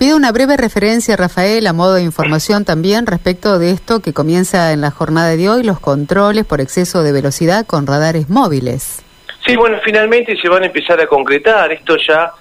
pido una breve referencia, Rafael, a modo de información también respecto de esto que comienza en la jornada de hoy, los controles por exceso de velocidad con radares móviles. Sí, bueno, finalmente se van a empezar a concretar. Esto ya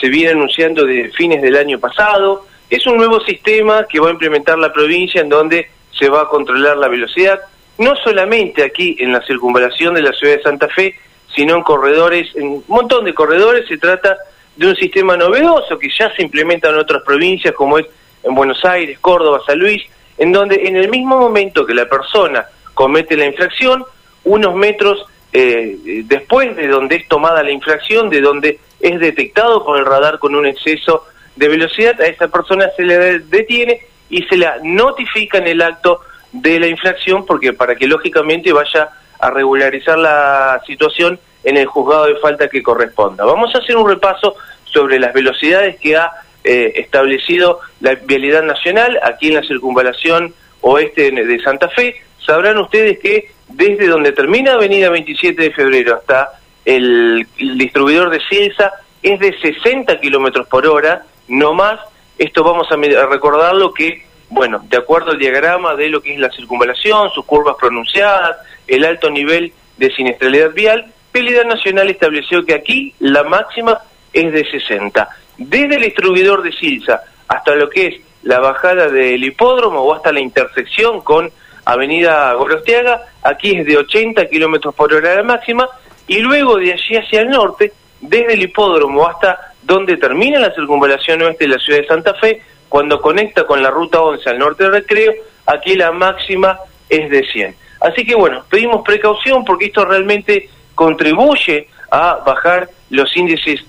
se viene anunciando de fines del año pasado. Es un nuevo sistema que va a implementar la provincia en donde se va a controlar la velocidad, no solamente aquí en la circunvalación de la ciudad de Santa Fe, sino en corredores, en un montón de corredores se trata de un sistema novedoso que ya se implementa en otras provincias como es en Buenos Aires, Córdoba, San Luis, en donde en el mismo momento que la persona comete la infracción, unos metros eh, después de donde es tomada la infracción, de donde es detectado por el radar con un exceso de velocidad, a esa persona se le detiene y se la notifica en el acto de la infracción porque para que lógicamente vaya a regularizar la situación en el juzgado de falta que corresponda. Vamos a hacer un repaso sobre las velocidades que ha eh, establecido la vialidad nacional aquí en la circunvalación oeste de Santa Fe. Sabrán ustedes que desde donde termina Avenida 27 de Febrero hasta el, distribuidor de Silsa es de 60 kilómetros por hora, no más. Esto vamos a, a recordarlo que, bueno, de acuerdo al diagrama de lo que es la circunvalación, sus curvas pronunciadas, el alto nivel de siniestralidad vial, Vialidad Nacional estableció que aquí la máxima es de 60. Desde el distribuidor de Silsa hasta lo que es la bajada del hipódromo o hasta la intersección con Avenida Gorostiaga, aquí es de 80 kilómetros por hora la máxima, y luego de allí hacia el norte, desde el hipódromo hasta donde termina la circunvalación oeste de la ciudad de Santa Fe, cuando conecta con la ruta 11 al norte del recreo, aquí la máxima es de 100. Así que bueno, pedimos precaución porque esto realmente contribuye a bajar los índices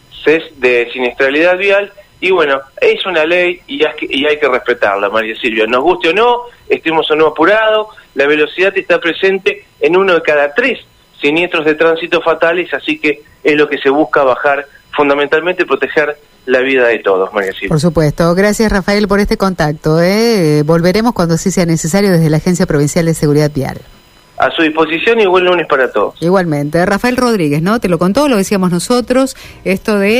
de siniestralidad vial y bueno, es una ley y hay, que, respetarla, María Silvia. Nos guste o no, estemos o no apurados, la velocidad está presente en uno de cada tres siniestros de tránsito fatales, así que es lo que se busca bajar, fundamentalmente proteger la vida de todos, María Silvia. Por supuesto. Gracias, Rafael, por este contacto. ¿eh? Volveremos cuando sí sea necesario desde la Agencia Provincial de Seguridad Vial. A su disposición y buen lunes para todos. Igualmente. Rafael Rodríguez, ¿no? Te lo contó, lo decíamos nosotros, esto de...